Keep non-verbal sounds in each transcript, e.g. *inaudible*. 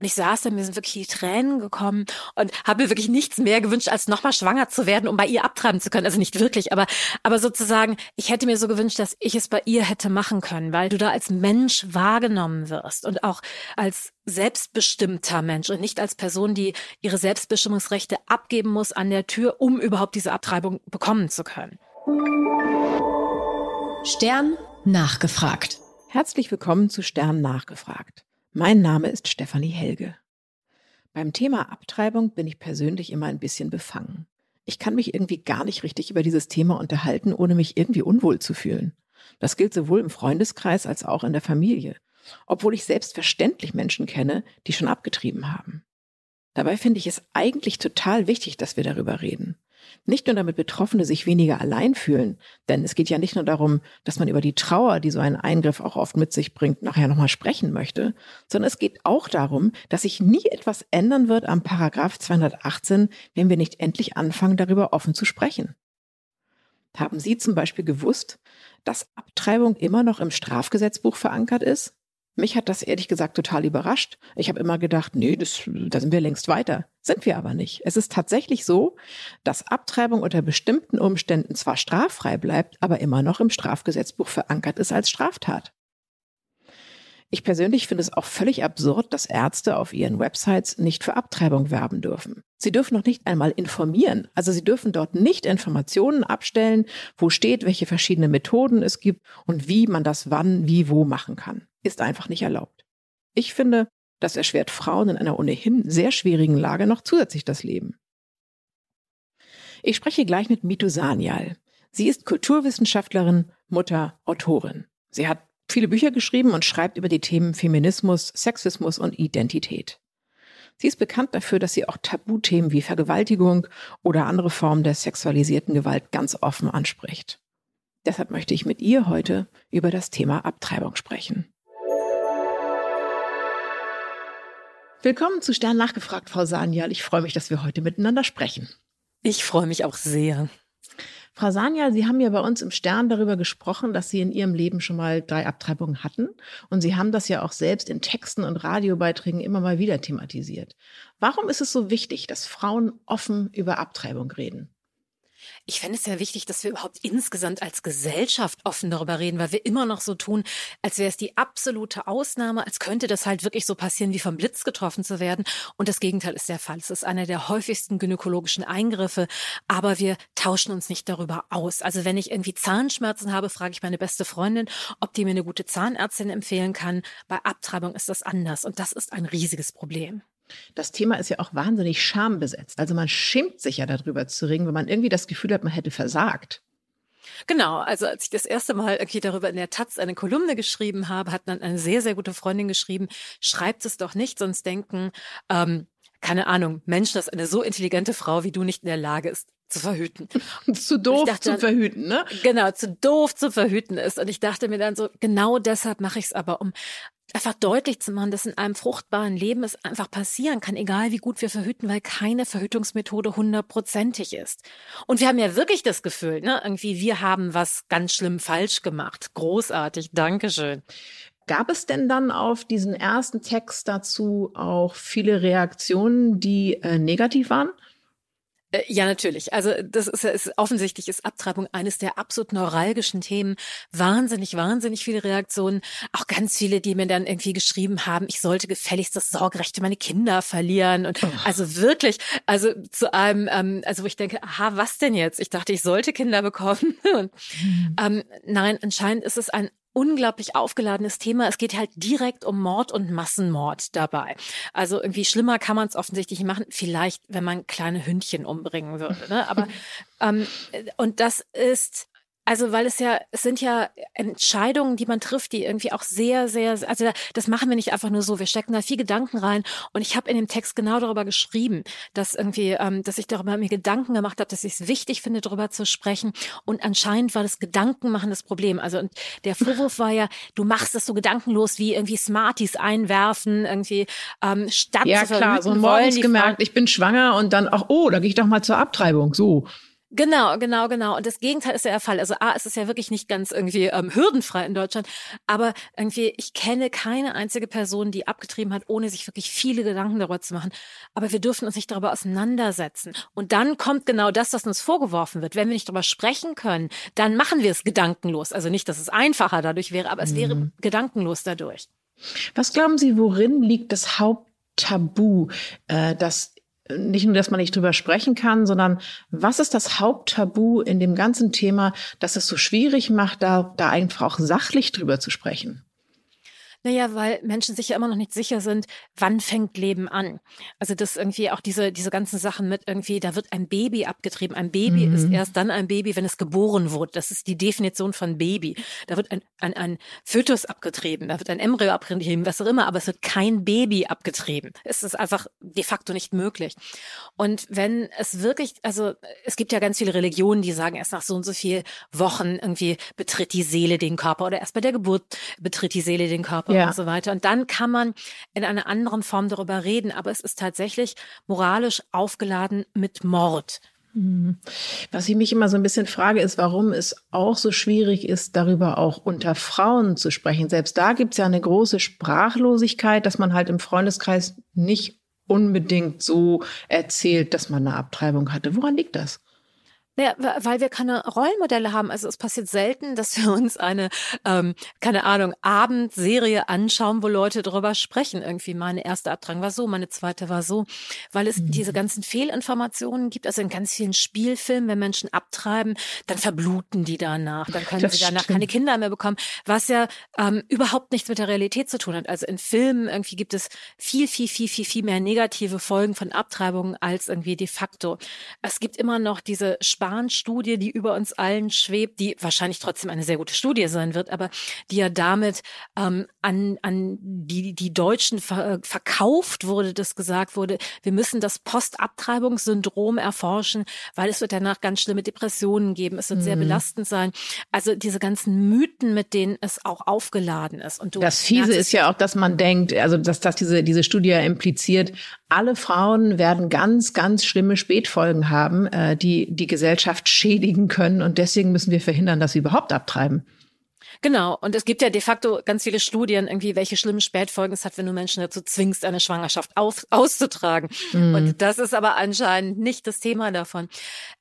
Und ich saß da, mir sind wirklich die Tränen gekommen und habe mir wirklich nichts mehr gewünscht, als nochmal schwanger zu werden, um bei ihr abtreiben zu können. Also nicht wirklich, aber, aber sozusagen, ich hätte mir so gewünscht, dass ich es bei ihr hätte machen können, weil du da als Mensch wahrgenommen wirst und auch als selbstbestimmter Mensch und nicht als Person, die ihre Selbstbestimmungsrechte abgeben muss an der Tür, um überhaupt diese Abtreibung bekommen zu können. Stern nachgefragt. Herzlich willkommen zu Stern nachgefragt. Mein Name ist Stefanie Helge. Beim Thema Abtreibung bin ich persönlich immer ein bisschen befangen. Ich kann mich irgendwie gar nicht richtig über dieses Thema unterhalten, ohne mich irgendwie unwohl zu fühlen. Das gilt sowohl im Freundeskreis als auch in der Familie, obwohl ich selbstverständlich Menschen kenne, die schon abgetrieben haben. Dabei finde ich es eigentlich total wichtig, dass wir darüber reden. Nicht nur damit Betroffene sich weniger allein fühlen, denn es geht ja nicht nur darum, dass man über die Trauer, die so ein Eingriff auch oft mit sich bringt, nachher nochmal sprechen möchte, sondern es geht auch darum, dass sich nie etwas ändern wird am Paragraph 218, wenn wir nicht endlich anfangen, darüber offen zu sprechen. Haben Sie zum Beispiel gewusst, dass Abtreibung immer noch im Strafgesetzbuch verankert ist? Mich hat das ehrlich gesagt total überrascht. Ich habe immer gedacht, nee, das, da sind wir längst weiter. Sind wir aber nicht. Es ist tatsächlich so, dass Abtreibung unter bestimmten Umständen zwar straffrei bleibt, aber immer noch im Strafgesetzbuch verankert ist als Straftat. Ich persönlich finde es auch völlig absurd, dass Ärzte auf ihren Websites nicht für Abtreibung werben dürfen. Sie dürfen noch nicht einmal informieren. Also sie dürfen dort nicht Informationen abstellen, wo steht, welche verschiedenen Methoden es gibt und wie man das wann, wie, wo machen kann. Ist einfach nicht erlaubt. Ich finde, das erschwert Frauen in einer ohnehin sehr schwierigen Lage noch zusätzlich das Leben. Ich spreche gleich mit Mitu Sanyal. Sie ist Kulturwissenschaftlerin, Mutter, Autorin. Sie hat viele Bücher geschrieben und schreibt über die Themen Feminismus, Sexismus und Identität. Sie ist bekannt dafür, dass sie auch Tabuthemen wie Vergewaltigung oder andere Formen der sexualisierten Gewalt ganz offen anspricht. Deshalb möchte ich mit ihr heute über das Thema Abtreibung sprechen. Willkommen zu Stern nachgefragt, Frau Sanyal. Ich freue mich, dass wir heute miteinander sprechen. Ich freue mich auch sehr. Frau Sanja, Sie haben ja bei uns im Stern darüber gesprochen, dass Sie in Ihrem Leben schon mal drei Abtreibungen hatten. Und Sie haben das ja auch selbst in Texten und Radiobeiträgen immer mal wieder thematisiert. Warum ist es so wichtig, dass Frauen offen über Abtreibung reden? Ich fände es sehr wichtig, dass wir überhaupt insgesamt als Gesellschaft offen darüber reden, weil wir immer noch so tun, als wäre es die absolute Ausnahme, als könnte das halt wirklich so passieren, wie vom Blitz getroffen zu werden. Und das Gegenteil ist der Fall. Es ist einer der häufigsten gynäkologischen Eingriffe, aber wir tauschen uns nicht darüber aus. Also wenn ich irgendwie Zahnschmerzen habe, frage ich meine beste Freundin, ob die mir eine gute Zahnärztin empfehlen kann. Bei Abtreibung ist das anders und das ist ein riesiges Problem. Das Thema ist ja auch wahnsinnig schambesetzt. Also man schämt sich ja darüber zu reden, wenn man irgendwie das Gefühl hat, man hätte versagt. Genau, also als ich das erste Mal irgendwie darüber in der Taz eine Kolumne geschrieben habe, hat dann eine sehr, sehr gute Freundin geschrieben, schreibt es doch nicht, sonst denken, ähm, keine Ahnung, Mensch, dass eine so intelligente Frau wie du nicht in der Lage ist, zu verhüten. *laughs* zu doof dachte, zu verhüten, ne? Genau, zu doof zu verhüten ist. Und ich dachte mir dann so, genau deshalb mache ich es aber, um einfach deutlich zu machen, dass in einem fruchtbaren Leben es einfach passieren kann, egal wie gut wir verhüten, weil keine Verhütungsmethode hundertprozentig ist. Und wir haben ja wirklich das Gefühl, ne, irgendwie wir haben was ganz schlimm falsch gemacht. Großartig, Dankeschön. Gab es denn dann auf diesen ersten Text dazu auch viele Reaktionen, die äh, negativ waren? Äh, ja, natürlich. Also das ist, ist offensichtlich ist Abtreibung eines der absolut neuralgischen Themen. Wahnsinnig, wahnsinnig viele Reaktionen. Auch ganz viele, die mir dann irgendwie geschrieben haben, ich sollte gefälligst das Sorgerecht für meine Kinder verlieren. Und oh. also wirklich, also zu einem, ähm, also wo ich denke, aha, was denn jetzt? Ich dachte, ich sollte Kinder bekommen. *laughs* Und, mhm. ähm, nein, anscheinend ist es ein unglaublich aufgeladenes Thema. Es geht halt direkt um Mord und Massenmord dabei. Also irgendwie schlimmer kann man es offensichtlich machen. Vielleicht, wenn man kleine Hündchen umbringen würde. Ne? Aber *laughs* ähm, und das ist also, weil es ja, es sind ja Entscheidungen, die man trifft, die irgendwie auch sehr, sehr, also das machen wir nicht einfach nur so. Wir stecken da viel Gedanken rein. Und ich habe in dem Text genau darüber geschrieben, dass irgendwie, ähm, dass ich darüber mir Gedanken gemacht habe, dass ich es wichtig finde, darüber zu sprechen. Und anscheinend war das Gedankenmachen das Problem. Also und der Vorwurf war ja, du machst es so gedankenlos wie irgendwie Smarties einwerfen, irgendwie ähm, statt ja, zu klar, so morgens gemerkt, ich bin schwanger und dann auch, oh, da gehe ich doch mal zur Abtreibung. So. Genau, genau, genau. Und das Gegenteil ist ja der Fall. Also A, es ist ja wirklich nicht ganz irgendwie ähm, hürdenfrei in Deutschland, aber irgendwie, ich kenne keine einzige Person, die abgetrieben hat, ohne sich wirklich viele Gedanken darüber zu machen. Aber wir dürfen uns nicht darüber auseinandersetzen. Und dann kommt genau das, was uns vorgeworfen wird. Wenn wir nicht darüber sprechen können, dann machen wir es gedankenlos. Also nicht, dass es einfacher dadurch wäre, aber es mhm. wäre gedankenlos dadurch. Was glauben Sie, worin liegt das Haupttabu, äh, das nicht nur, dass man nicht drüber sprechen kann, sondern was ist das Haupttabu in dem ganzen Thema, das es so schwierig macht, da, da einfach auch sachlich drüber zu sprechen? Naja, weil Menschen sich ja immer noch nicht sicher sind, wann fängt Leben an. Also das irgendwie auch diese, diese ganzen Sachen mit irgendwie, da wird ein Baby abgetrieben. Ein Baby mhm. ist erst dann ein Baby, wenn es geboren wird. Das ist die Definition von Baby. Da wird ein, ein, ein Fötus abgetrieben, da wird ein Embryo abgetrieben, was auch immer, aber es wird kein Baby abgetrieben. Es ist einfach de facto nicht möglich. Und wenn es wirklich, also es gibt ja ganz viele Religionen, die sagen, erst nach so und so viel Wochen irgendwie betritt die Seele den Körper oder erst bei der Geburt betritt die Seele den Körper ja. und so weiter. Und dann kann man in einer anderen Form darüber reden. Aber es ist tatsächlich moralisch aufgeladen mit Mord. Mhm. Was ich mich immer so ein bisschen frage, ist, warum es auch so schwierig ist, darüber auch unter Frauen zu sprechen. Selbst da gibt es ja eine große Sprachlosigkeit, dass man halt im Freundeskreis nicht unbedingt so erzählt, dass man eine Abtreibung hatte. Woran liegt das? Naja, weil wir keine Rollenmodelle haben. Also es passiert selten, *laughs* dass wir uns eine, ähm, keine Ahnung, Abendserie anschauen, wo Leute darüber sprechen. Irgendwie meine erste Abtrag war so, meine zweite war so. Weil es mhm. diese ganzen Fehlinformationen gibt. Also in ganz vielen Spielfilmen, wenn Menschen abtreiben, dann verbluten die danach. Dann können das sie danach stimmt. keine Kinder mehr bekommen. Was ja ähm, überhaupt nichts mit der Realität zu tun hat. Also in Filmen irgendwie gibt es viel, viel, viel, viel, viel mehr negative Folgen von Abtreibungen als irgendwie de facto. Es gibt immer noch diese Spahn-Studie, die über uns allen schwebt, die wahrscheinlich trotzdem eine sehr gute Studie sein wird, aber die ja damit ähm, an, an die, die Deutschen ver verkauft wurde, dass gesagt wurde, wir müssen das Postabtreibungssyndrom erforschen, weil es wird danach ganz schlimme Depressionen geben, es wird mhm. sehr belastend sein. Also diese ganzen Mythen, mit denen es auch aufgeladen ist. Und du das Fiese ist ja auch, dass man denkt, also dass, dass diese, diese Studie ja impliziert, alle Frauen werden ganz, ganz schlimme Spätfolgen haben, äh, die die Gesellschaft schädigen können. Und deswegen müssen wir verhindern, dass sie überhaupt abtreiben. Genau. Und es gibt ja de facto ganz viele Studien, irgendwie, welche schlimmen Spätfolgen es hat, wenn du Menschen dazu zwingst, eine Schwangerschaft auf, auszutragen. Mhm. Und das ist aber anscheinend nicht das Thema davon.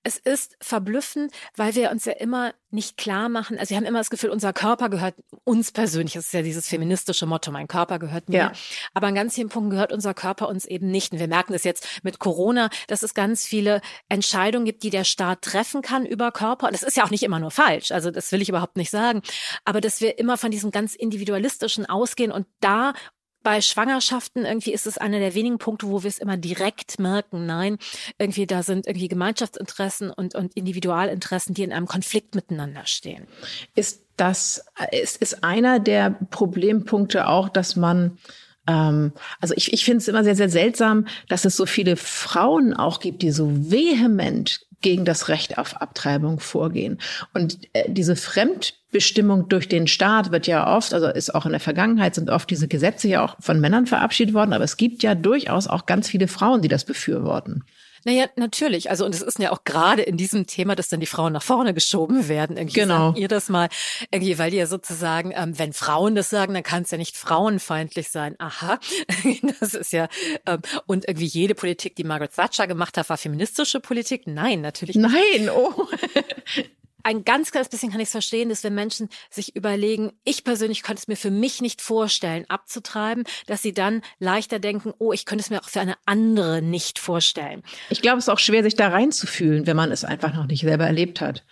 Es ist verblüffend, weil wir uns ja immer nicht klar machen. Also wir haben immer das Gefühl, unser Körper gehört uns persönlich. Das ist ja dieses feministische Motto, mein Körper gehört mir. Ja. Aber an ganz vielen Punkten gehört unser Körper uns eben nicht. Und wir merken das jetzt mit Corona, dass es ganz viele Entscheidungen gibt, die der Staat treffen kann über Körper. Und das ist ja auch nicht immer nur falsch. Also das will ich überhaupt nicht sagen. Aber dass wir immer von diesem ganz individualistischen ausgehen und da bei Schwangerschaften irgendwie ist es einer der wenigen Punkte, wo wir es immer direkt merken. Nein, irgendwie da sind irgendwie Gemeinschaftsinteressen und, und Individualinteressen, die in einem Konflikt miteinander stehen. Ist das, ist, ist einer der Problempunkte auch, dass man also ich, ich finde es immer sehr, sehr seltsam, dass es so viele Frauen auch gibt, die so vehement gegen das Recht auf Abtreibung vorgehen. Und äh, diese Fremdbestimmung durch den Staat wird ja oft, also ist auch in der Vergangenheit, sind oft diese Gesetze ja auch von Männern verabschiedet worden, aber es gibt ja durchaus auch ganz viele Frauen, die das befürworten. Naja, natürlich. Also, und es ist ja auch gerade in diesem Thema, dass dann die Frauen nach vorne geschoben werden. Irgendwie genau. Ihr das mal, irgendwie, weil die ja sozusagen, ähm, wenn Frauen das sagen, dann kann es ja nicht frauenfeindlich sein. Aha, *laughs* das ist ja, ähm, und irgendwie jede Politik, die Margaret Thatcher gemacht hat, war feministische Politik. Nein, natürlich nicht. Nein, oh. *laughs* ein ganz kleines bisschen kann ich es verstehen, dass wenn Menschen sich überlegen, ich persönlich könnte es mir für mich nicht vorstellen, abzutreiben, dass sie dann leichter denken, oh, ich könnte es mir auch für eine andere nicht vorstellen. Ich glaube, es ist auch schwer, sich da reinzufühlen, wenn man es einfach noch nicht selber erlebt hat.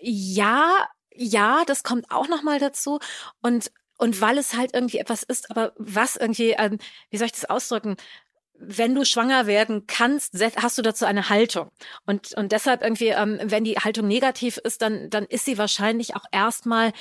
Ja, ja, das kommt auch noch mal dazu und und weil es halt irgendwie etwas ist, aber was irgendwie, ähm, wie soll ich das ausdrücken? Wenn du schwanger werden kannst, hast du dazu eine Haltung. Und, und deshalb irgendwie, ähm, wenn die Haltung negativ ist, dann, dann ist sie wahrscheinlich auch erstmal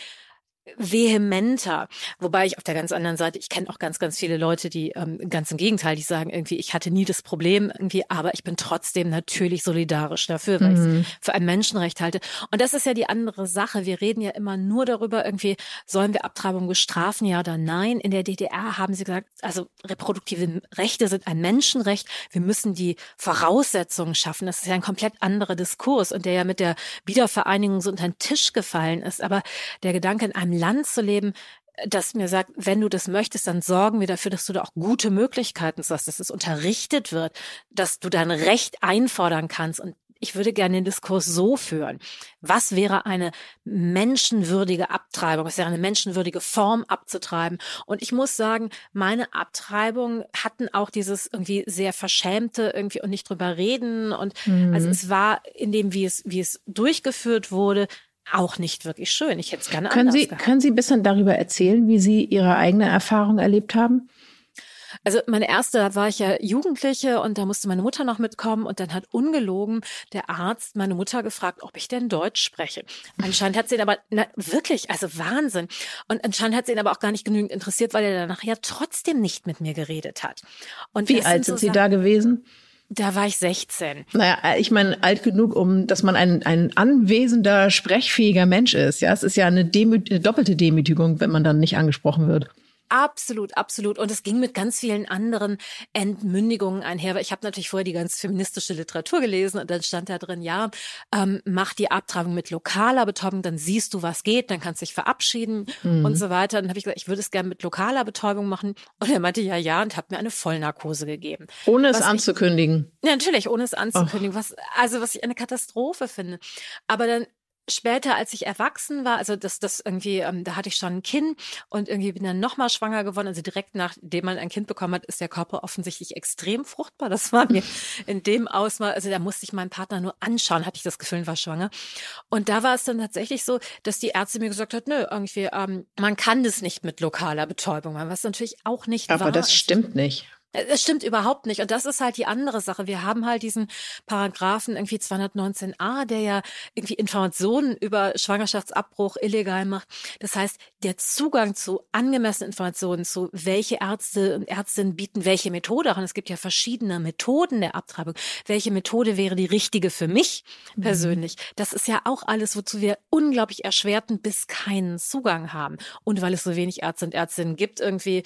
vehementer. Wobei ich auf der ganz anderen Seite, ich kenne auch ganz, ganz viele Leute, die ähm, ganz im Gegenteil, die sagen irgendwie, ich hatte nie das Problem irgendwie, aber ich bin trotzdem natürlich solidarisch dafür, weil mhm. ich es für ein Menschenrecht halte. Und das ist ja die andere Sache. Wir reden ja immer nur darüber, irgendwie, sollen wir Abtreibung bestrafen, ja oder nein? In der DDR haben sie gesagt, also reproduktive Rechte sind ein Menschenrecht. Wir müssen die Voraussetzungen schaffen. Das ist ja ein komplett anderer Diskurs und der ja mit der Wiedervereinigung so unter den Tisch gefallen ist. Aber der Gedanke in einem Land zu leben, das mir sagt, wenn du das möchtest, dann sorgen wir dafür, dass du da auch gute Möglichkeiten hast, dass es unterrichtet wird, dass du dein Recht einfordern kannst. Und ich würde gerne den Diskurs so führen. Was wäre eine menschenwürdige Abtreibung? Was wäre eine menschenwürdige Form abzutreiben? Und ich muss sagen, meine Abtreibungen hatten auch dieses irgendwie sehr verschämte irgendwie und nicht drüber reden. Und mhm. also es war in dem, wie es, wie es durchgeführt wurde, auch nicht wirklich schön. Ich hätte es gerne können anders Sie, gehabt. Können Sie ein bisschen darüber erzählen, wie Sie Ihre eigene Erfahrung erlebt haben? Also meine erste, da war ich ja Jugendliche und da musste meine Mutter noch mitkommen und dann hat ungelogen der Arzt meine Mutter gefragt, ob ich denn Deutsch spreche. Anscheinend hat sie ihn aber, na, wirklich, also Wahnsinn. Und anscheinend hat sie ihn aber auch gar nicht genügend interessiert, weil er danach ja trotzdem nicht mit mir geredet hat. Und Wie alt sind, so Sie da gewesen? Da war ich 16. Naja, ich meine, alt genug, um, dass man ein, ein anwesender, sprechfähiger Mensch ist. Ja, es ist ja eine, Demü eine doppelte Demütigung, wenn man dann nicht angesprochen wird. Absolut, absolut. Und es ging mit ganz vielen anderen Entmündigungen einher. Ich habe natürlich vorher die ganz feministische Literatur gelesen und dann stand da drin, ja, ähm, mach die Abtreibung mit lokaler Betäubung, dann siehst du, was geht, dann kannst du dich verabschieden mhm. und so weiter. Und dann habe ich gesagt, ich würde es gerne mit lokaler Betäubung machen. Und er meinte, ja, ja, und hat mir eine Vollnarkose gegeben. Ohne es anzukündigen. Ich, ja, natürlich, ohne es anzukündigen. Was, also was ich eine Katastrophe finde. Aber dann später, als ich erwachsen war, also das, das irgendwie, ähm, da hatte ich schon ein Kind und irgendwie bin dann nochmal schwanger geworden. Also direkt nachdem man ein Kind bekommen hat, ist der Körper offensichtlich extrem fruchtbar. Das war mir *laughs* in dem Ausmaß, also da musste ich meinen Partner nur anschauen, hatte ich das Gefühl, war schwanger. Und da war es dann tatsächlich so, dass die Ärzte mir gesagt hat, nö, irgendwie, ähm, man kann das nicht mit lokaler Betäubung machen, was natürlich auch nicht Aber wahr das stimmt nicht. Es stimmt überhaupt nicht. Und das ist halt die andere Sache. Wir haben halt diesen Paragraphen irgendwie 219a, der ja irgendwie Informationen über Schwangerschaftsabbruch illegal macht. Das heißt, der Zugang zu angemessenen Informationen, zu welche Ärzte und Ärztinnen bieten welche Methode an. Es gibt ja verschiedene Methoden der Abtreibung. Welche Methode wäre die richtige für mich mhm. persönlich? Mhm. Das ist ja auch alles, wozu wir unglaublich erschwerten bis keinen Zugang haben. Und weil es so wenig Ärzte und Ärztinnen gibt, irgendwie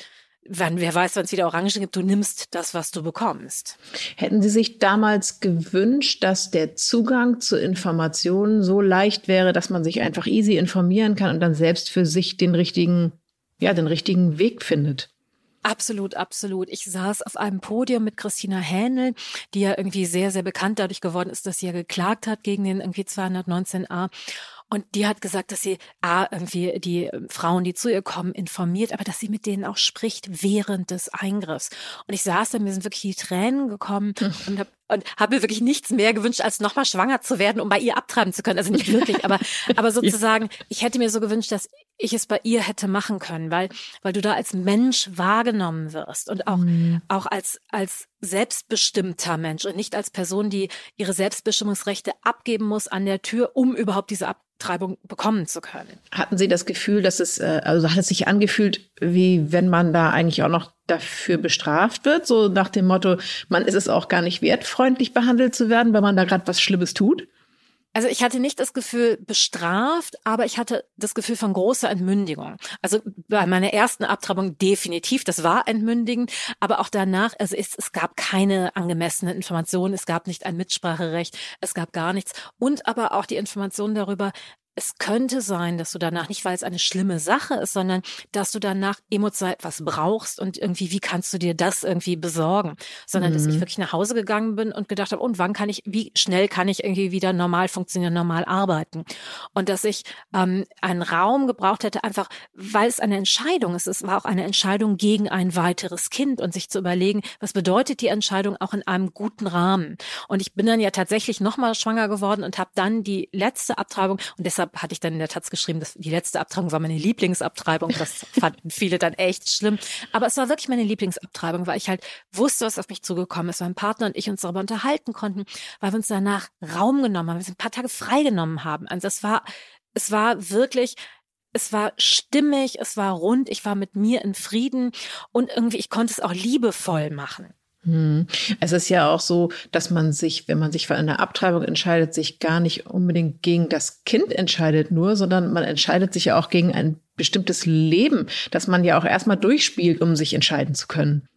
wann, wer weiß, wann es wieder Orangen gibt, du nimmst das, was du bekommst. Hätten Sie sich damals gewünscht, dass der Zugang zu Informationen so leicht wäre, dass man sich einfach easy informieren kann und dann selbst für sich den richtigen, ja, den richtigen Weg findet? Absolut, absolut. Ich saß auf einem Podium mit Christina Hähnel, die ja irgendwie sehr, sehr bekannt dadurch geworden ist, dass sie ja geklagt hat gegen den irgendwie 219a. Und die hat gesagt, dass sie A, irgendwie die ähm, Frauen, die zu ihr kommen, informiert, aber dass sie mit denen auch spricht während des Eingriffs. Und ich saß da, mir sind wirklich die Tränen gekommen hm. und habe und habe mir wirklich nichts mehr gewünscht, als nochmal schwanger zu werden, um bei ihr abtreiben zu können. Also nicht wirklich, aber, *laughs* aber sozusagen, ich hätte mir so gewünscht, dass ich es bei ihr hätte machen können, weil, weil du da als Mensch wahrgenommen wirst und auch, mhm. auch als, als selbstbestimmter Mensch und nicht als Person, die ihre Selbstbestimmungsrechte abgeben muss an der Tür, um überhaupt diese Abtreibung bekommen zu können. Hatten Sie das Gefühl, dass es, äh, also hat es sich angefühlt, wie wenn man da eigentlich auch noch dafür bestraft wird, so nach dem Motto, man ist es auch gar nicht wert, freundlich behandelt zu werden, weil man da gerade was Schlimmes tut? Also ich hatte nicht das Gefühl bestraft, aber ich hatte das Gefühl von großer Entmündigung. Also bei meiner ersten Abtreibung definitiv, das war entmündigend, aber auch danach, also es, es gab keine angemessene Information, es gab nicht ein Mitspracherecht, es gab gar nichts und aber auch die Information darüber, es könnte sein, dass du danach, nicht weil es eine schlimme Sache ist, sondern dass du danach emotional etwas brauchst und irgendwie, wie kannst du dir das irgendwie besorgen? Sondern mhm. dass ich mhm. wirklich nach Hause gegangen bin und gedacht habe, und wann kann ich, wie schnell kann ich irgendwie wieder normal funktionieren, normal arbeiten? Und dass ich ähm, einen Raum gebraucht hätte, einfach weil es eine Entscheidung ist. Es war auch eine Entscheidung gegen ein weiteres Kind und sich zu überlegen, was bedeutet die Entscheidung auch in einem guten Rahmen? Und ich bin dann ja tatsächlich nochmal schwanger geworden und habe dann die letzte Abtreibung und deshalb deshalb hatte ich dann in der Taz geschrieben, dass die letzte Abtreibung war meine Lieblingsabtreibung. Das *laughs* fanden viele dann echt schlimm. Aber es war wirklich meine Lieblingsabtreibung, weil ich halt wusste, was auf mich zugekommen ist, weil mein Partner und ich uns darüber unterhalten konnten, weil wir uns danach Raum genommen haben, wir uns ein paar Tage freigenommen haben. Also das war, es war wirklich es war stimmig, es war rund, ich war mit mir in Frieden und irgendwie, ich konnte es auch liebevoll machen. Hm. Es ist ja auch so, dass man sich, wenn man sich für eine Abtreibung entscheidet, sich gar nicht unbedingt gegen das Kind entscheidet nur, sondern man entscheidet sich ja auch gegen ein bestimmtes Leben, das man ja auch erstmal durchspielt, um sich entscheiden zu können.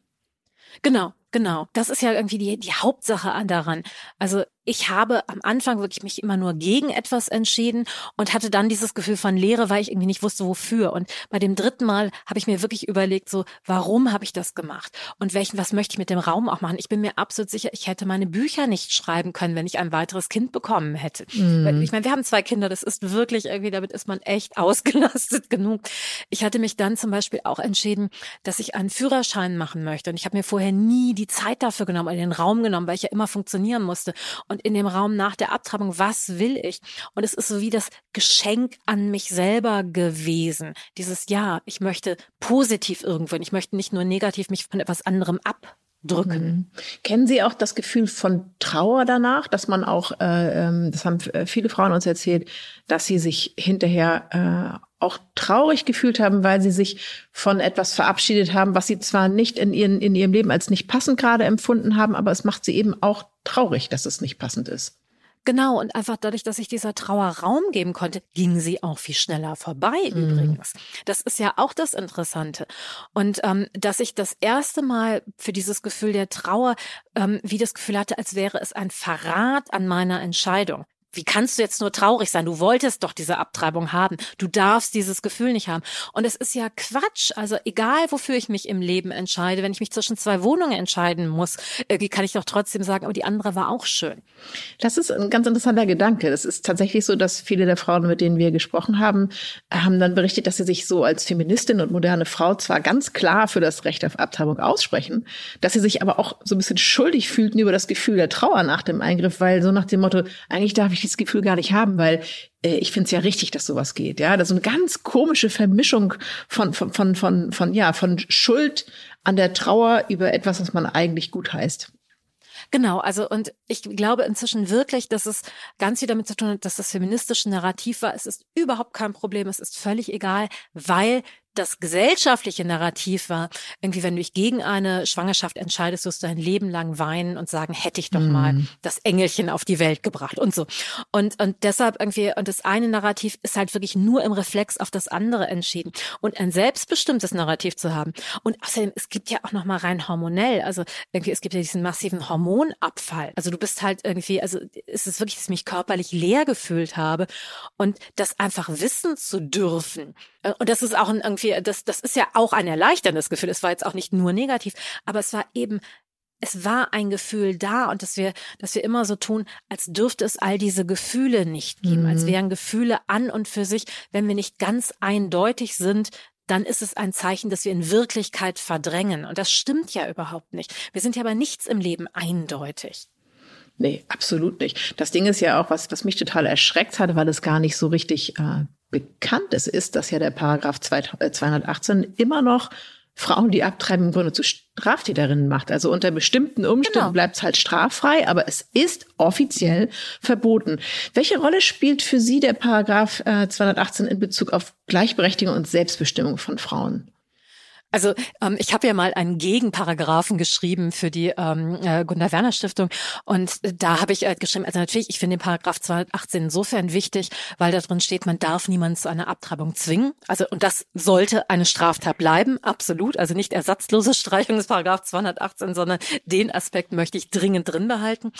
Genau, genau. Das ist ja irgendwie die, die Hauptsache daran. Also ich habe am Anfang wirklich mich immer nur gegen etwas entschieden und hatte dann dieses Gefühl von Leere, weil ich irgendwie nicht wusste, wofür. Und bei dem dritten Mal habe ich mir wirklich überlegt, so, warum habe ich das gemacht? Und welchen, was möchte ich mit dem Raum auch machen? Ich bin mir absolut sicher, ich hätte meine Bücher nicht schreiben können, wenn ich ein weiteres Kind bekommen hätte. Mhm. Ich meine, wir haben zwei Kinder, das ist wirklich irgendwie, damit ist man echt *laughs* ausgelastet genug. Ich hatte mich dann zum Beispiel auch entschieden, dass ich einen Führerschein machen möchte. Und ich habe mir vorher nie die Zeit dafür genommen oder den Raum genommen, weil ich ja immer funktionieren musste. Und in dem Raum nach der Abtreibung, was will ich? Und es ist so wie das Geschenk an mich selber gewesen. Dieses Ja, ich möchte positiv irgendwo, ich möchte nicht nur negativ mich von etwas anderem ab drücken. Mhm. Kennen Sie auch das Gefühl von Trauer danach, dass man auch, äh, ähm, das haben äh, viele Frauen uns erzählt, dass sie sich hinterher äh, auch traurig gefühlt haben, weil sie sich von etwas verabschiedet haben, was sie zwar nicht in, ihren, in ihrem Leben als nicht passend gerade empfunden haben, aber es macht sie eben auch traurig, dass es nicht passend ist. Genau, und einfach dadurch, dass ich dieser Trauer Raum geben konnte, ging sie auch viel schneller vorbei mhm. übrigens. Das ist ja auch das Interessante. Und ähm, dass ich das erste Mal für dieses Gefühl der Trauer ähm, wie das Gefühl hatte, als wäre es ein Verrat an meiner Entscheidung wie kannst du jetzt nur traurig sein? Du wolltest doch diese Abtreibung haben. Du darfst dieses Gefühl nicht haben. Und es ist ja Quatsch. Also egal, wofür ich mich im Leben entscheide, wenn ich mich zwischen zwei Wohnungen entscheiden muss, kann ich doch trotzdem sagen, aber die andere war auch schön. Das ist ein ganz interessanter Gedanke. Es ist tatsächlich so, dass viele der Frauen, mit denen wir gesprochen haben, haben dann berichtet, dass sie sich so als Feministin und moderne Frau zwar ganz klar für das Recht auf Abtreibung aussprechen, dass sie sich aber auch so ein bisschen schuldig fühlten über das Gefühl der Trauer nach dem Eingriff, weil so nach dem Motto, eigentlich darf ich ich dieses Gefühl gar nicht haben, weil äh, ich finde es ja richtig, dass sowas geht. Ja, das ist eine ganz komische Vermischung von, von, von, von, von, ja, von Schuld an der Trauer über etwas, was man eigentlich gut heißt. Genau, also und ich glaube inzwischen wirklich, dass es ganz viel damit zu tun hat, dass das feministische Narrativ war. Es ist überhaupt kein Problem, es ist völlig egal, weil das gesellschaftliche Narrativ war, irgendwie, wenn du dich gegen eine Schwangerschaft entscheidest, wirst du dein Leben lang weinen und sagen, hätte ich doch mm. mal das Engelchen auf die Welt gebracht und so. Und, und deshalb irgendwie, und das eine Narrativ ist halt wirklich nur im Reflex auf das andere entschieden. Und ein selbstbestimmtes Narrativ zu haben. Und außerdem, es gibt ja auch noch mal rein hormonell, also irgendwie, es gibt ja diesen massiven Hormonabfall. Also du bist halt irgendwie, also es ist wirklich, dass ich mich körperlich leer gefühlt habe. Und das einfach wissen zu dürfen, äh, und das ist auch ein, irgendwie, das, das ist ja auch ein erleichterndes Gefühl. Es war jetzt auch nicht nur negativ, aber es war eben es war ein Gefühl da und dass wir, dass wir immer so tun, als dürfte es all diese Gefühle nicht geben, mhm. als wären Gefühle an und für sich, wenn wir nicht ganz eindeutig sind, dann ist es ein Zeichen, dass wir in Wirklichkeit verdrängen. Und das stimmt ja überhaupt nicht. Wir sind ja bei nichts im Leben eindeutig. Nee, absolut nicht. Das Ding ist ja auch, was, was mich total erschreckt hat, weil es gar nicht so richtig äh, bekannt ist, ist, dass ja der Paragraph 218 äh, immer noch Frauen, die abtreiben, im Grunde zu Straftäterinnen macht. Also unter bestimmten Umständen genau. bleibt es halt straffrei, aber es ist offiziell verboten. Welche Rolle spielt für Sie der Paragraph äh, 218 in Bezug auf Gleichberechtigung und Selbstbestimmung von Frauen? Also ähm, ich habe ja mal einen Gegenparagraphen geschrieben für die ähm, äh, Gunda Werner Stiftung und da habe ich äh, geschrieben, also natürlich, ich finde den Paragraph 218 insofern wichtig, weil da drin steht, man darf niemanden zu einer Abtreibung zwingen. Also und das sollte eine Straftat bleiben, absolut. Also nicht ersatzlose Streichung des Paragraph 218, sondern den Aspekt möchte ich dringend drin behalten.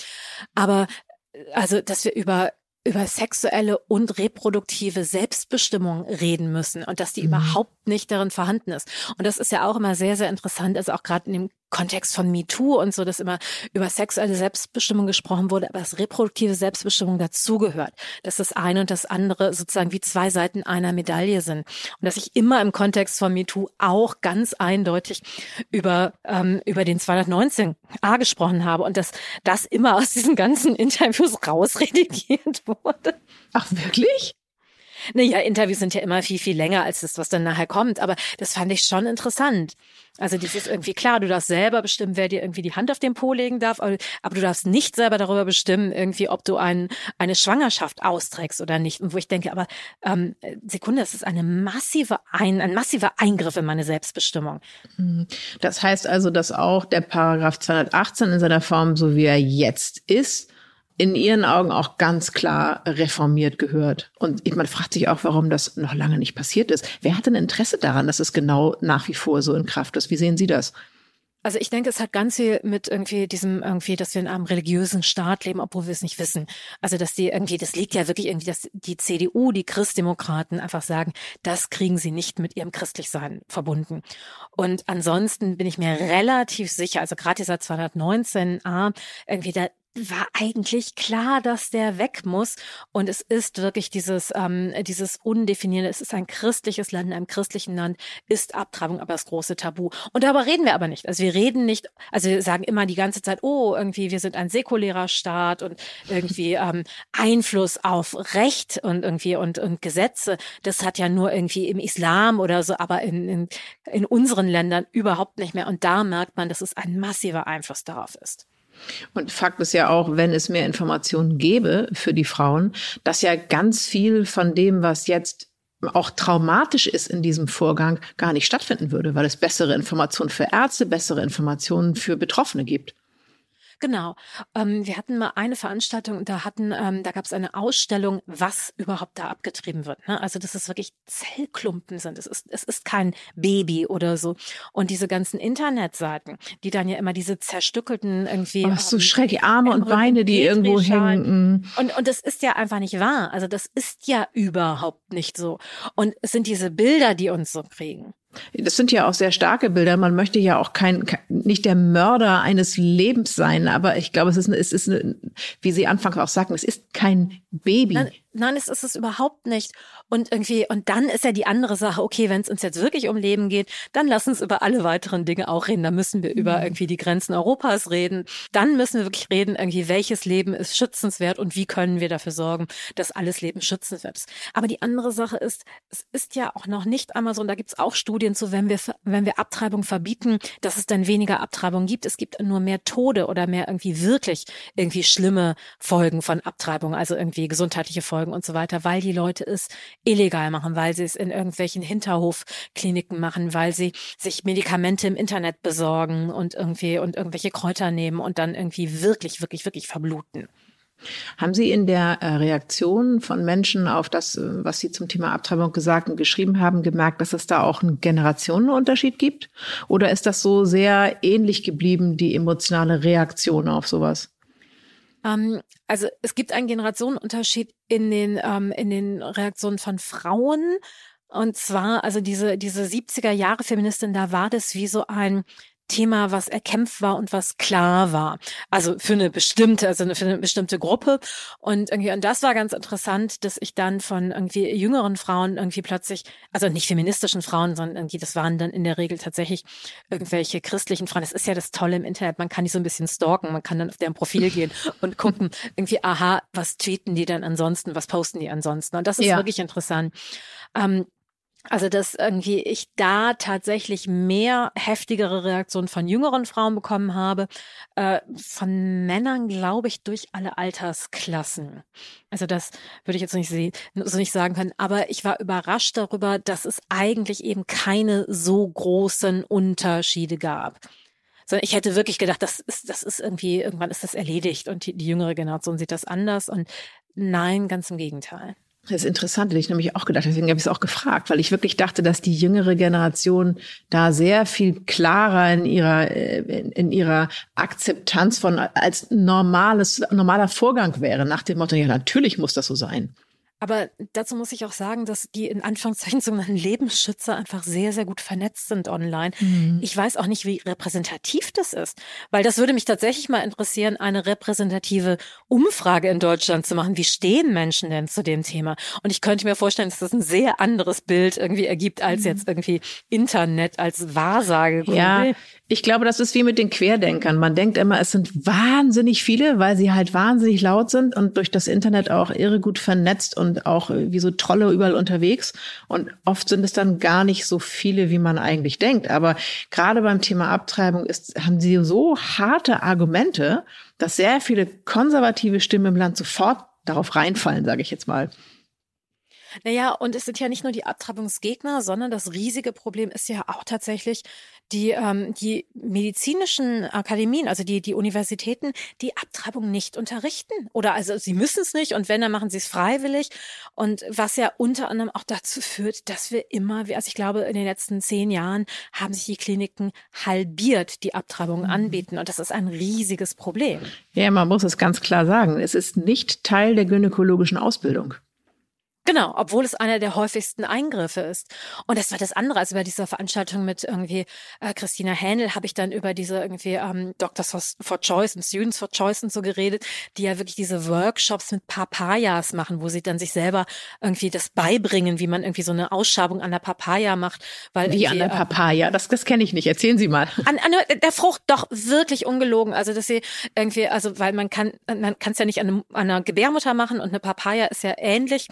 Aber äh, also, dass wir über über sexuelle und reproduktive Selbstbestimmung reden müssen und dass die mhm. überhaupt nicht darin vorhanden ist. Und das ist ja auch immer sehr, sehr interessant, also auch gerade in dem Kontext von MeToo und so, dass immer über sexuelle Selbstbestimmung gesprochen wurde, aber dass reproduktive Selbstbestimmung dazugehört, dass das eine und das andere sozusagen wie zwei Seiten einer Medaille sind und dass ich immer im Kontext von MeToo auch ganz eindeutig über ähm, über den 219a gesprochen habe und dass das immer aus diesen ganzen Interviews rausredigiert *laughs* wurde. Ach wirklich? Naja, Interviews sind ja immer viel, viel länger als das, was dann nachher kommt. Aber das fand ich schon interessant. Also dieses irgendwie klar, du darfst selber bestimmen, wer dir irgendwie die Hand auf den Po legen darf, aber, du darfst nicht selber darüber bestimmen, irgendwie, ob du ein, eine Schwangerschaft austrägst oder nicht. Und wo ich denke, aber ähm, Sekunde, das ist eine massive ein, ein massiver Eingriff in meine Selbstbestimmung. Mhm. Das heißt also, dass auch der Paragraph 218 in seiner Form, so wie er jetzt ist, in ihren Augen auch ganz klar reformiert gehört. Und man fragt sich auch, warum das noch lange nicht passiert ist. Wer hat denn Interesse daran, dass es genau nach wie vor so in Kraft ist? Wie sehen Sie das? Also ich denke, es hat ganz viel mit irgendwie diesem irgendwie, dass wir in einem religiösen Staat leben, obwohl wir es nicht wissen. Also dass die irgendwie, das liegt ja wirklich irgendwie, dass die CDU, die Christdemokraten einfach sagen, das kriegen sie nicht mit ihrem Christlichsein verbunden. Und ansonsten bin ich mir relativ sicher, also gerade dieser 219a, irgendwie da war eigentlich klar, dass der weg muss. Und es ist wirklich dieses, ähm, dieses Undefinierende. Es ist ein christliches Land, in einem christlichen Land ist Abtreibung aber das große Tabu. Und darüber reden wir aber nicht. Also wir reden nicht, also wir sagen immer die ganze Zeit, oh, irgendwie, wir sind ein säkulärer Staat und irgendwie *laughs* ähm, Einfluss auf Recht und irgendwie und, und Gesetze. Das hat ja nur irgendwie im Islam oder so, aber in, in, in unseren Ländern überhaupt nicht mehr. Und da merkt man, dass es ein massiver Einfluss darauf ist. Und Fakt ist ja auch, wenn es mehr Informationen gäbe für die Frauen, dass ja ganz viel von dem, was jetzt auch traumatisch ist in diesem Vorgang, gar nicht stattfinden würde, weil es bessere Informationen für Ärzte, bessere Informationen für Betroffene gibt. Genau. Ähm, wir hatten mal eine Veranstaltung, da hatten, ähm, da gab es eine Ausstellung, was überhaupt da abgetrieben wird. Ne? Also dass es wirklich Zellklumpen sind. Es ist, es ist kein Baby oder so. Und diese ganzen Internetseiten, die dann ja immer diese zerstückelten irgendwie. Ach, so ähm, schrecklich Arme und Beine, die irgendwo hängen. Und, und das ist ja einfach nicht wahr. Also das ist ja überhaupt nicht so. Und es sind diese Bilder, die uns so kriegen. Das sind ja auch sehr starke Bilder. Man möchte ja auch kein, nicht der Mörder eines Lebens sein, aber ich glaube, es ist, es ist, wie Sie anfangs auch sagten, es ist kein Baby. Nein, nein, es ist es überhaupt nicht. Und irgendwie, und dann ist ja die andere Sache, okay, wenn es uns jetzt wirklich um Leben geht, dann lass uns über alle weiteren Dinge auch reden. Da müssen wir über mhm. irgendwie die Grenzen Europas reden. Dann müssen wir wirklich reden, irgendwie, welches Leben ist schützenswert und wie können wir dafür sorgen, dass alles Leben schützenswert ist. Aber die andere Sache ist, es ist ja auch noch nicht einmal so, und da gibt es auch Studien zu, wenn wir, wenn wir Abtreibung verbieten, dass es dann weniger Abtreibung gibt. Es gibt nur mehr Tode oder mehr irgendwie wirklich irgendwie schlimme Folgen von Abtreibung, also irgendwie gesundheitliche Folgen und so weiter, weil die Leute es illegal machen, weil sie es in irgendwelchen Hinterhofkliniken machen, weil sie sich Medikamente im Internet besorgen und irgendwie und irgendwelche Kräuter nehmen und dann irgendwie wirklich, wirklich, wirklich verbluten. Haben Sie in der äh, Reaktion von Menschen auf das, äh, was Sie zum Thema Abtreibung gesagt und geschrieben haben, gemerkt, dass es da auch einen Generationenunterschied gibt? Oder ist das so sehr ähnlich geblieben, die emotionale Reaktion auf sowas? Ähm, also es gibt einen Generationenunterschied in den, ähm, in den Reaktionen von Frauen. Und zwar, also diese, diese 70er Jahre Feministin, da war das wie so ein, Thema, was erkämpft war und was klar war. Also für eine bestimmte, also für eine bestimmte Gruppe. Und irgendwie, und das war ganz interessant, dass ich dann von irgendwie jüngeren Frauen irgendwie plötzlich, also nicht feministischen Frauen, sondern irgendwie, das waren dann in der Regel tatsächlich irgendwelche christlichen Frauen. Das ist ja das Tolle im Internet. Man kann die so ein bisschen stalken. Man kann dann auf deren Profil *laughs* gehen und gucken, irgendwie, aha, was tweeten die denn ansonsten? Was posten die ansonsten? Und das ist ja. wirklich interessant. Ähm, also, dass irgendwie ich da tatsächlich mehr heftigere Reaktionen von jüngeren Frauen bekommen habe, äh, von Männern, glaube ich, durch alle Altersklassen. Also das würde ich jetzt nicht, so nicht sagen können, aber ich war überrascht darüber, dass es eigentlich eben keine so großen Unterschiede gab. Sondern ich hätte wirklich gedacht, das ist, das ist irgendwie, irgendwann ist das erledigt und die, die jüngere Generation sieht das anders und nein, ganz im Gegenteil. Das ist interessant, hätte ich nämlich auch gedacht, deswegen habe ich es auch gefragt, weil ich wirklich dachte, dass die jüngere Generation da sehr viel klarer in ihrer, äh, in ihrer Akzeptanz von als normales, normaler Vorgang wäre, nach dem Motto, ja, natürlich muss das so sein. Aber dazu muss ich auch sagen, dass die in Anführungszeichen *laughs* sogenannten Lebensschützer einfach sehr, sehr gut vernetzt sind online. Mhm. Ich weiß auch nicht, wie repräsentativ das ist, weil das würde mich tatsächlich mal interessieren, eine repräsentative Umfrage in Deutschland zu machen. Wie stehen Menschen denn zu dem Thema? Und ich könnte mir vorstellen, dass das ein sehr anderes Bild irgendwie ergibt als mhm. jetzt irgendwie Internet als Wahrsage. Ja, ich glaube, das ist wie mit den Querdenkern. Man denkt immer, es sind wahnsinnig viele, weil sie halt wahnsinnig laut sind und durch das Internet auch irre gut vernetzt und und auch wie so Trolle überall unterwegs. Und oft sind es dann gar nicht so viele, wie man eigentlich denkt. Aber gerade beim Thema Abtreibung ist, haben sie so harte Argumente, dass sehr viele konservative Stimmen im Land sofort darauf reinfallen, sage ich jetzt mal. Naja, und es sind ja nicht nur die Abtreibungsgegner, sondern das riesige Problem ist ja auch tatsächlich die, ähm, die medizinischen Akademien, also die, die Universitäten, die Abtreibung nicht unterrichten. Oder also sie müssen es nicht und wenn, dann machen sie es freiwillig. Und was ja unter anderem auch dazu führt, dass wir immer, also ich glaube, in den letzten zehn Jahren haben sich die Kliniken halbiert, die Abtreibungen mhm. anbieten. Und das ist ein riesiges Problem. Ja, man muss es ganz klar sagen. Es ist nicht Teil der gynäkologischen Ausbildung. Genau, obwohl es einer der häufigsten Eingriffe ist. Und das war das andere. Also bei dieser Veranstaltung mit irgendwie äh, Christina Händel habe ich dann über diese irgendwie ähm, Doctors for, for Choice und Students for Choice und so geredet, die ja wirklich diese Workshops mit Papayas machen, wo sie dann sich selber irgendwie das beibringen, wie man irgendwie so eine Ausschabung an der Papaya macht. Weil wie an der äh, Papaya? Das, das kenne ich nicht. Erzählen Sie mal. An, an der Frucht doch wirklich ungelogen. Also dass sie irgendwie, also weil man kann, man kann es ja nicht an, einem, an einer Gebärmutter machen und eine Papaya ist ja ähnlich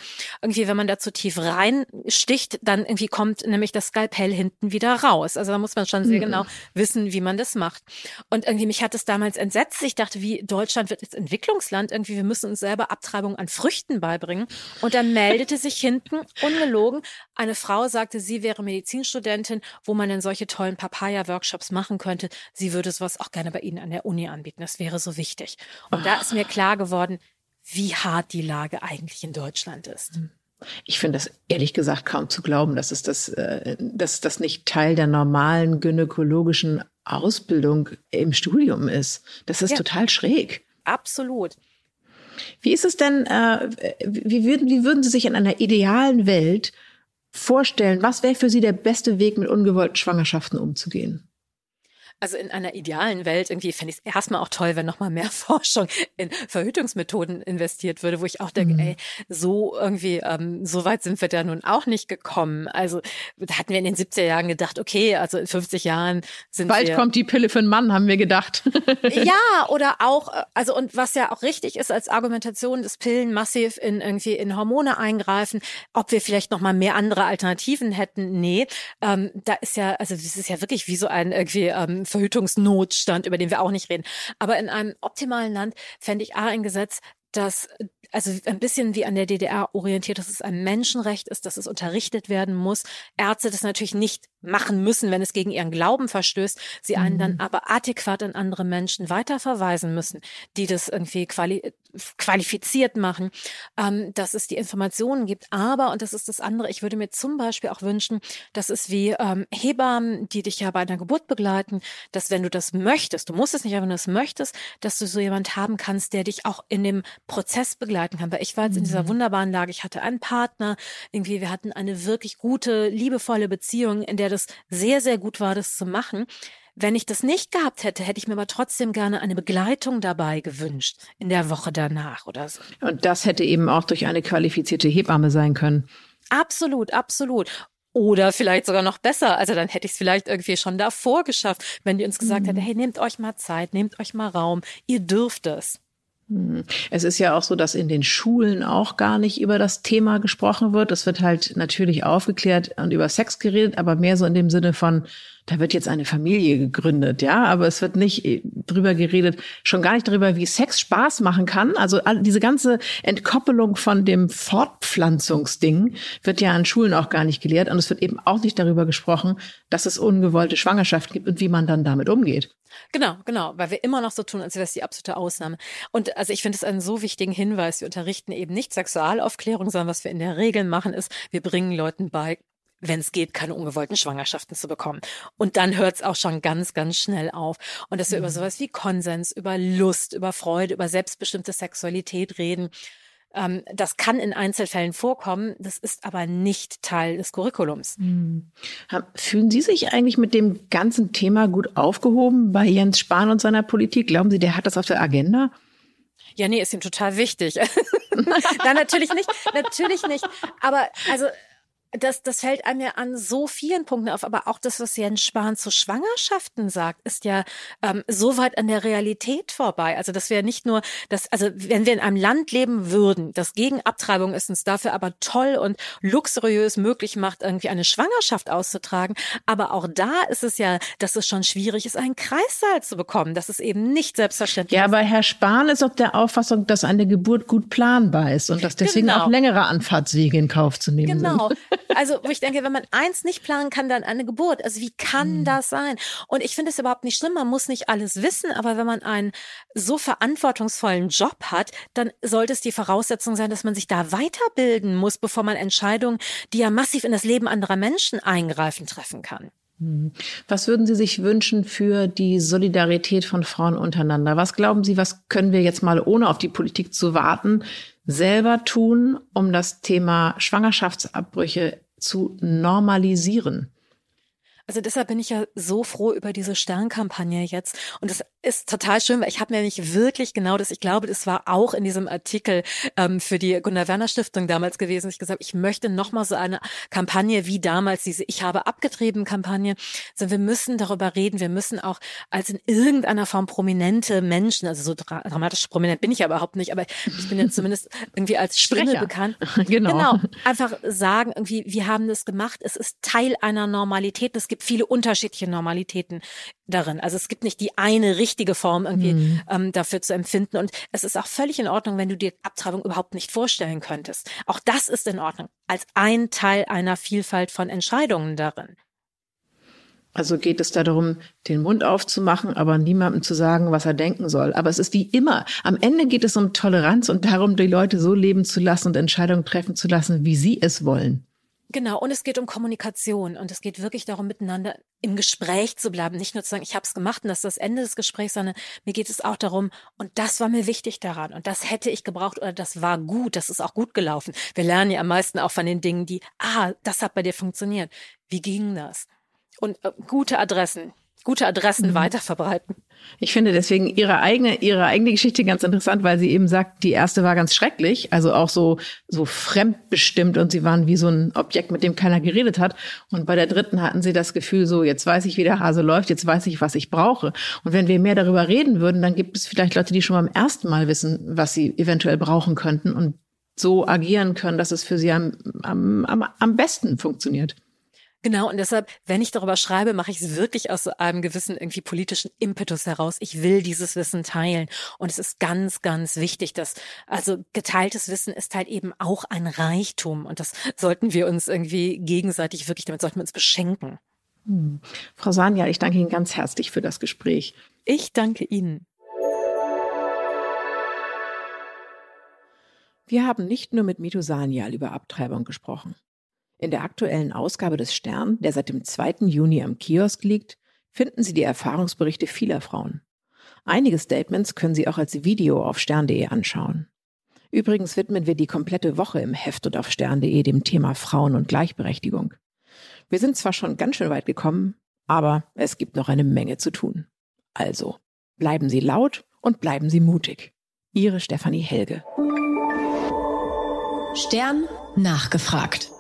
irgendwie, wenn man da zu tief reinsticht, dann irgendwie kommt nämlich das Skalpell hinten wieder raus. Also da muss man schon sehr mhm. genau wissen, wie man das macht. Und irgendwie mich hat es damals entsetzt. Ich dachte, wie Deutschland wird jetzt Entwicklungsland. Irgendwie, wir müssen uns selber Abtreibung an Früchten beibringen. Und dann meldete sich hinten, ungelogen, eine Frau sagte, sie wäre Medizinstudentin, wo man denn solche tollen Papaya-Workshops machen könnte. Sie würde sowas auch gerne bei Ihnen an der Uni anbieten. Das wäre so wichtig. Und oh. da ist mir klar geworden, wie hart die Lage eigentlich in Deutschland ist. Mhm. Ich finde das ehrlich gesagt kaum zu glauben, dass es das, äh, dass das nicht Teil der normalen gynäkologischen Ausbildung im Studium ist. Das ist ja. total schräg. Absolut. Wie ist es denn, äh, wie, würden, wie würden Sie sich in einer idealen Welt vorstellen, was wäre für Sie der beste Weg, mit ungewollten Schwangerschaften umzugehen? Also in einer idealen Welt irgendwie fände ich es erstmal auch toll, wenn nochmal mehr *laughs* Forschung in Verhütungsmethoden investiert würde, wo ich auch denke, mhm. ey, so irgendwie, ähm, so weit sind wir da nun auch nicht gekommen. Also da hatten wir in den 70er Jahren gedacht, okay, also in 50 Jahren sind Bald wir. kommt die Pille für einen Mann, haben wir gedacht. *laughs* ja, oder auch, also und was ja auch richtig ist als Argumentation, dass Pillen massiv in irgendwie in Hormone eingreifen, ob wir vielleicht nochmal mehr andere Alternativen hätten. Nee, ähm, da ist ja, also das ist ja wirklich wie so ein irgendwie ähm, Verhütungsnotstand, über den wir auch nicht reden. Aber in einem optimalen Land fände ich A ein Gesetz, das also ein bisschen wie an der DDR orientiert, dass es ein Menschenrecht ist, dass es unterrichtet werden muss. Ärzte das natürlich nicht machen müssen, wenn es gegen ihren Glauben verstößt, sie einen mhm. dann aber adäquat an andere Menschen weiterverweisen müssen, die das irgendwie quali qualifiziert machen, ähm, dass es die Informationen gibt. Aber, und das ist das andere, ich würde mir zum Beispiel auch wünschen, dass es wie ähm, Hebammen, die dich ja bei einer Geburt begleiten, dass wenn du das möchtest, du musst es nicht, aber wenn du es möchtest, dass du so jemand haben kannst, der dich auch in dem Prozess begleiten kann. Weil ich war jetzt mhm. in dieser mhm. wunderbaren Lage, ich hatte einen Partner, irgendwie, wir hatten eine wirklich gute, liebevolle Beziehung, in der das sehr, sehr gut war, das zu machen. Wenn ich das nicht gehabt hätte, hätte ich mir aber trotzdem gerne eine Begleitung dabei gewünscht in der Woche danach oder so. Und das hätte eben auch durch eine qualifizierte Hebamme sein können. Absolut, absolut. Oder vielleicht sogar noch besser. Also dann hätte ich es vielleicht irgendwie schon davor geschafft, wenn die uns gesagt mhm. hätte, hey, nehmt euch mal Zeit, nehmt euch mal Raum, ihr dürft es. Hm. Es ist ja auch so, dass in den Schulen auch gar nicht über das Thema gesprochen wird. Es wird halt natürlich aufgeklärt und über Sex geredet, aber mehr so in dem Sinne von, da wird jetzt eine Familie gegründet, ja, aber es wird nicht äh, drüber geredet, schon gar nicht darüber, wie Sex Spaß machen kann. Also diese ganze Entkoppelung von dem Fortpflanzungsding wird ja an Schulen auch gar nicht gelehrt und es wird eben auch nicht darüber gesprochen, dass es ungewollte Schwangerschaft gibt und wie man dann damit umgeht. Genau, genau, weil wir immer noch so tun, als wäre es die absolute Ausnahme. Und also ich finde es einen so wichtigen Hinweis. Wir unterrichten eben nicht Sexualaufklärung, sondern was wir in der Regel machen, ist, wir bringen Leuten bei, wenn es geht, keine ungewollten Schwangerschaften zu bekommen. Und dann hört es auch schon ganz, ganz schnell auf. Und dass wir mhm. über sowas wie Konsens, über Lust, über Freude, über selbstbestimmte Sexualität reden. Ähm, das kann in Einzelfällen vorkommen, das ist aber nicht Teil des Curriculums. Mhm. Fühlen Sie sich eigentlich mit dem ganzen Thema gut aufgehoben bei Jens Spahn und seiner Politik? Glauben Sie, der hat das auf der Agenda? Ja, nee, ist ihm total wichtig. *laughs* Nein, natürlich nicht, natürlich nicht. Aber also das, das fällt einem ja an so vielen Punkten auf, aber auch das, was Jens Spahn zu Schwangerschaften sagt, ist ja ähm, so weit an der Realität vorbei. Also dass wir nicht nur das, also wenn wir in einem Land leben würden, das gegen Abtreibung ist, uns dafür aber toll und luxuriös möglich macht, irgendwie eine Schwangerschaft auszutragen. Aber auch da ist es ja, dass es schon schwierig ist, einen Kreissaal zu bekommen. Das ist eben nicht selbstverständlich. Ja, aber Herr Spahn ist auch der Auffassung, dass eine Geburt gut planbar ist und dass deswegen genau. auch längere Anfahrtswege in Kauf zu nehmen genau. sind. Genau. *laughs* Also, wo ich denke, wenn man eins nicht planen kann, dann eine Geburt. Also, wie kann mhm. das sein? Und ich finde es überhaupt nicht schlimm. Man muss nicht alles wissen, aber wenn man einen so verantwortungsvollen Job hat, dann sollte es die Voraussetzung sein, dass man sich da weiterbilden muss, bevor man Entscheidungen, die ja massiv in das Leben anderer Menschen eingreifen, treffen kann. Mhm. Was würden Sie sich wünschen für die Solidarität von Frauen untereinander? Was glauben Sie, was können wir jetzt mal, ohne auf die Politik zu warten, selber tun, um das Thema Schwangerschaftsabbrüche zu normalisieren? Also deshalb bin ich ja so froh über diese Sternkampagne jetzt. Und es ist total schön, weil ich habe nämlich wirklich genau das, ich glaube, das war auch in diesem Artikel ähm, für die Gunnar Werner Stiftung damals gewesen. Ich gesagt, ich möchte nochmal so eine Kampagne wie damals, diese Ich habe abgetrieben Kampagne. Also wir müssen darüber reden, wir müssen auch als in irgendeiner Form prominente Menschen, also so dra dramatisch prominent bin ich ja überhaupt nicht, aber ich bin ja *laughs* zumindest irgendwie als Stimme Sprecher. bekannt. *laughs* Genau. Genau. Einfach sagen, irgendwie, wir haben das gemacht. Es ist Teil einer Normalität. Es gibt gibt viele unterschiedliche Normalitäten darin. Also es gibt nicht die eine richtige Form irgendwie mhm. ähm, dafür zu empfinden. Und es ist auch völlig in Ordnung, wenn du dir Abtreibung überhaupt nicht vorstellen könntest. Auch das ist in Ordnung, als ein Teil einer Vielfalt von Entscheidungen darin. Also geht es darum, den Mund aufzumachen, aber niemandem zu sagen, was er denken soll. Aber es ist wie immer. Am Ende geht es um Toleranz und darum, die Leute so leben zu lassen und Entscheidungen treffen zu lassen, wie sie es wollen. Genau, und es geht um Kommunikation und es geht wirklich darum, miteinander im Gespräch zu bleiben. Nicht nur zu sagen, ich habe es gemacht und das ist das Ende des Gesprächs, sondern mir geht es auch darum, und das war mir wichtig daran und das hätte ich gebraucht oder das war gut, das ist auch gut gelaufen. Wir lernen ja am meisten auch von den Dingen, die, ah, das hat bei dir funktioniert. Wie ging das? Und äh, gute Adressen, gute Adressen mhm. weiterverbreiten. Ich finde deswegen ihre eigene, ihre eigene Geschichte ganz interessant, weil sie eben sagt, die erste war ganz schrecklich, also auch so, so fremdbestimmt und sie waren wie so ein Objekt, mit dem keiner geredet hat. Und bei der dritten hatten sie das Gefühl so, jetzt weiß ich, wie der Hase läuft, jetzt weiß ich, was ich brauche. Und wenn wir mehr darüber reden würden, dann gibt es vielleicht Leute, die schon beim ersten Mal wissen, was sie eventuell brauchen könnten und so agieren können, dass es für sie am, am, am, am besten funktioniert. Genau, und deshalb, wenn ich darüber schreibe, mache ich es wirklich aus einem gewissen irgendwie politischen Impetus heraus. Ich will dieses Wissen teilen. Und es ist ganz, ganz wichtig, dass, also geteiltes Wissen ist halt eben auch ein Reichtum. Und das sollten wir uns irgendwie gegenseitig wirklich, damit sollten wir uns beschenken. Hm. Frau Sanja, ich danke Ihnen ganz herzlich für das Gespräch. Ich danke Ihnen. Wir haben nicht nur mit Mito Sanyal über Abtreibung gesprochen. In der aktuellen Ausgabe des Stern, der seit dem 2. Juni am Kiosk liegt, finden Sie die Erfahrungsberichte vieler Frauen. Einige Statements können Sie auch als Video auf stern.de anschauen. Übrigens widmen wir die komplette Woche im Heft und auf stern.de dem Thema Frauen und Gleichberechtigung. Wir sind zwar schon ganz schön weit gekommen, aber es gibt noch eine Menge zu tun. Also, bleiben Sie laut und bleiben Sie mutig. Ihre Stefanie Helge. Stern nachgefragt.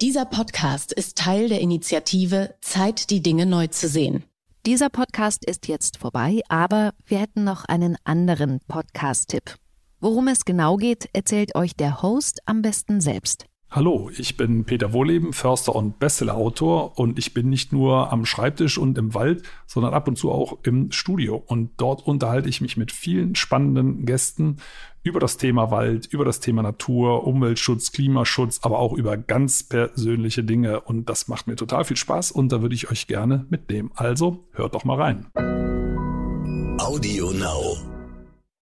Dieser Podcast ist Teil der Initiative Zeit, die Dinge neu zu sehen. Dieser Podcast ist jetzt vorbei, aber wir hätten noch einen anderen Podcast-Tipp. Worum es genau geht, erzählt euch der Host am besten selbst. Hallo, ich bin Peter Wohleben, Förster und Bestsellerautor und ich bin nicht nur am Schreibtisch und im Wald, sondern ab und zu auch im Studio. Und dort unterhalte ich mich mit vielen spannenden Gästen über das Thema Wald, über das Thema Natur, Umweltschutz, Klimaschutz, aber auch über ganz persönliche Dinge. Und das macht mir total viel Spaß und da würde ich euch gerne mitnehmen. Also hört doch mal rein. Audio Now.